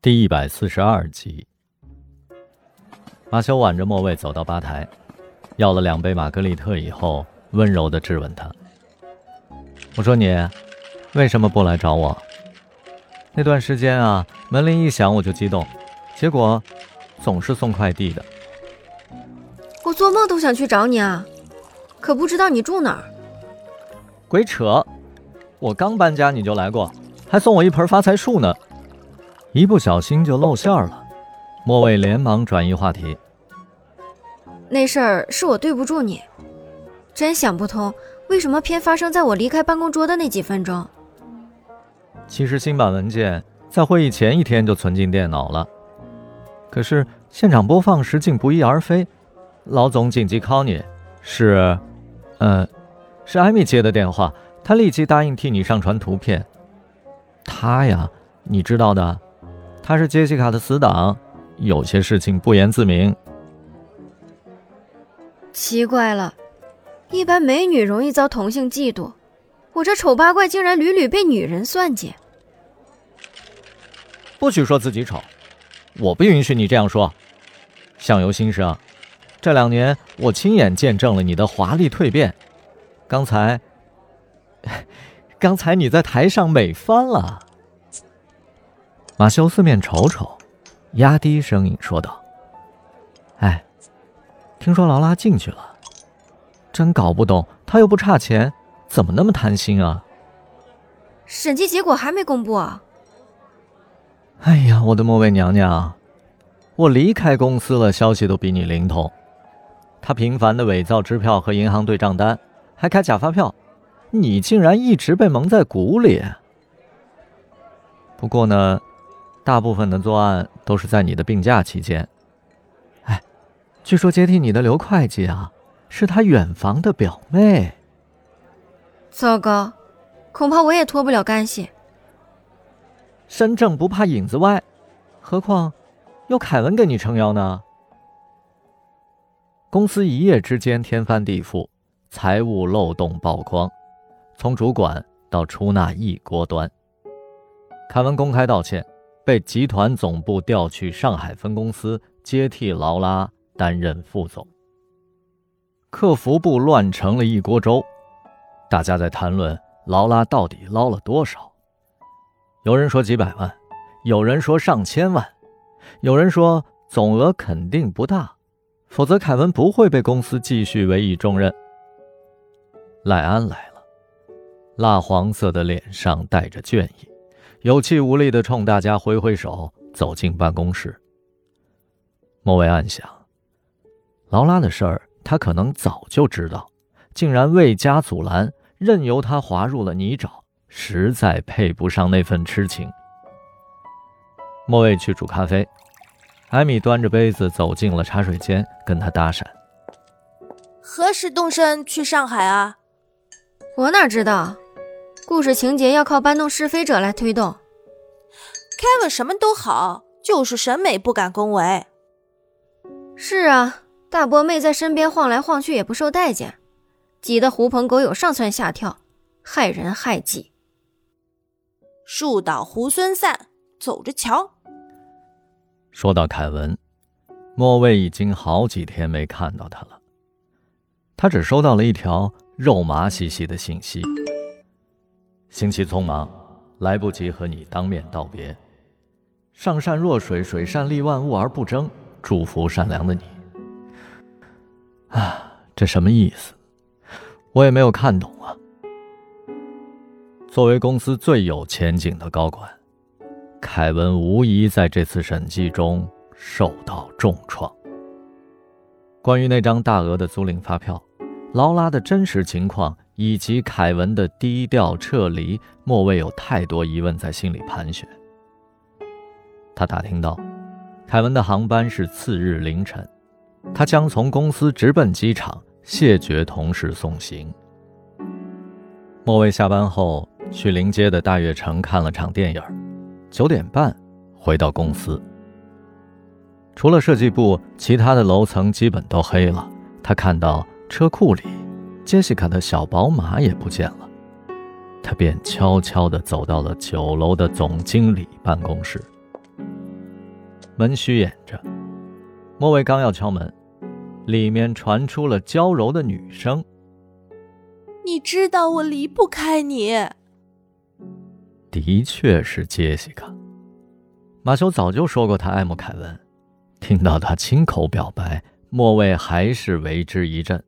第一百四十二集，马修挽着莫蔚走到吧台，要了两杯玛格丽特以后，温柔的质问他：“我说你，为什么不来找我？那段时间啊，门铃一响我就激动，结果总是送快递的。我做梦都想去找你啊，可不知道你住哪儿。鬼扯！我刚搬家你就来过。”还送我一盆发财树呢，一不小心就露馅了。莫蔚连忙转移话题。那事儿是我对不住你，真想不通为什么偏发生在我离开办公桌的那几分钟。其实新版文件在会议前一天就存进电脑了，可是现场播放时竟不翼而飞。老总紧急 call 你，是，呃，是艾米接的电话，他立即答应替你上传图片。他呀，你知道的，他是杰西卡的死党，有些事情不言自明。奇怪了，一般美女容易遭同性嫉妒，我这丑八怪竟然屡屡被女人算计。不许说自己丑，我不允许你这样说。相由心生，这两年我亲眼见证了你的华丽蜕变。刚才。刚才你在台上美翻了。马修四面瞅瞅，压低声音说道：“哎，听说劳拉进去了，真搞不懂，她又不差钱，怎么那么贪心啊？”审计结果还没公布啊！哎呀，我的末位娘娘，我离开公司了，消息都比你灵通。他频繁的伪造支票和银行对账单，还开假发票。你竟然一直被蒙在鼓里。不过呢，大部分的作案都是在你的病假期间。哎，据说接替你的刘会计啊，是他远房的表妹。糟糕，恐怕我也脱不了干系。身正不怕影子歪，何况有凯文给你撑腰呢？公司一夜之间天翻地覆，财务漏洞曝光。从主管到出纳一锅端。凯文公开道歉，被集团总部调去上海分公司接替劳拉担任副总。客服部乱成了一锅粥，大家在谈论劳拉到底捞了多少。有人说几百万，有人说上千万，有人说总额肯定不大，否则凯文不会被公司继续委以重任。赖安来了。蜡黄色的脸上带着倦意，有气无力地冲大家挥挥手，走进办公室。莫维暗想：劳拉的事儿，他可能早就知道，竟然未加阻拦，任由他滑入了泥沼，实在配不上那份痴情。莫维去煮咖啡，艾米端着杯子走进了茶水间，跟他搭讪：“何时动身去上海啊？”我哪知道。故事情节要靠搬弄是非者来推动。Kevin 什么都好，就是审美不敢恭维。是啊，大波妹在身边晃来晃去也不受待见，挤得狐朋狗友上蹿下跳，害人害己。树倒猢狲散，走着瞧。说到凯文，莫蔚已经好几天没看到他了。他只收到了一条肉麻兮兮的信息。星期匆忙，来不及和你当面道别。上善若水，水善利万物而不争。祝福善良的你。啊，这什么意思？我也没有看懂啊。作为公司最有前景的高管，凯文无疑在这次审计中受到重创。关于那张大额的租赁发票，劳拉的真实情况。以及凯文的低调撤离，莫未有太多疑问在心里盘旋。他打听到，凯文的航班是次日凌晨，他将从公司直奔机场，谢绝同事送行。莫未下班后去临街的大悦城看了场电影，九点半回到公司。除了设计部，其他的楼层基本都黑了。他看到车库里。杰西卡的小宝马也不见了，他便悄悄地走到了酒楼的总经理办公室。门虚掩着，莫卫刚要敲门，里面传出了娇柔的女声：“你知道我离不开你。”的确是杰西卡。马修早就说过他爱慕凯文，听到他亲口表白，莫卫还是为之一振。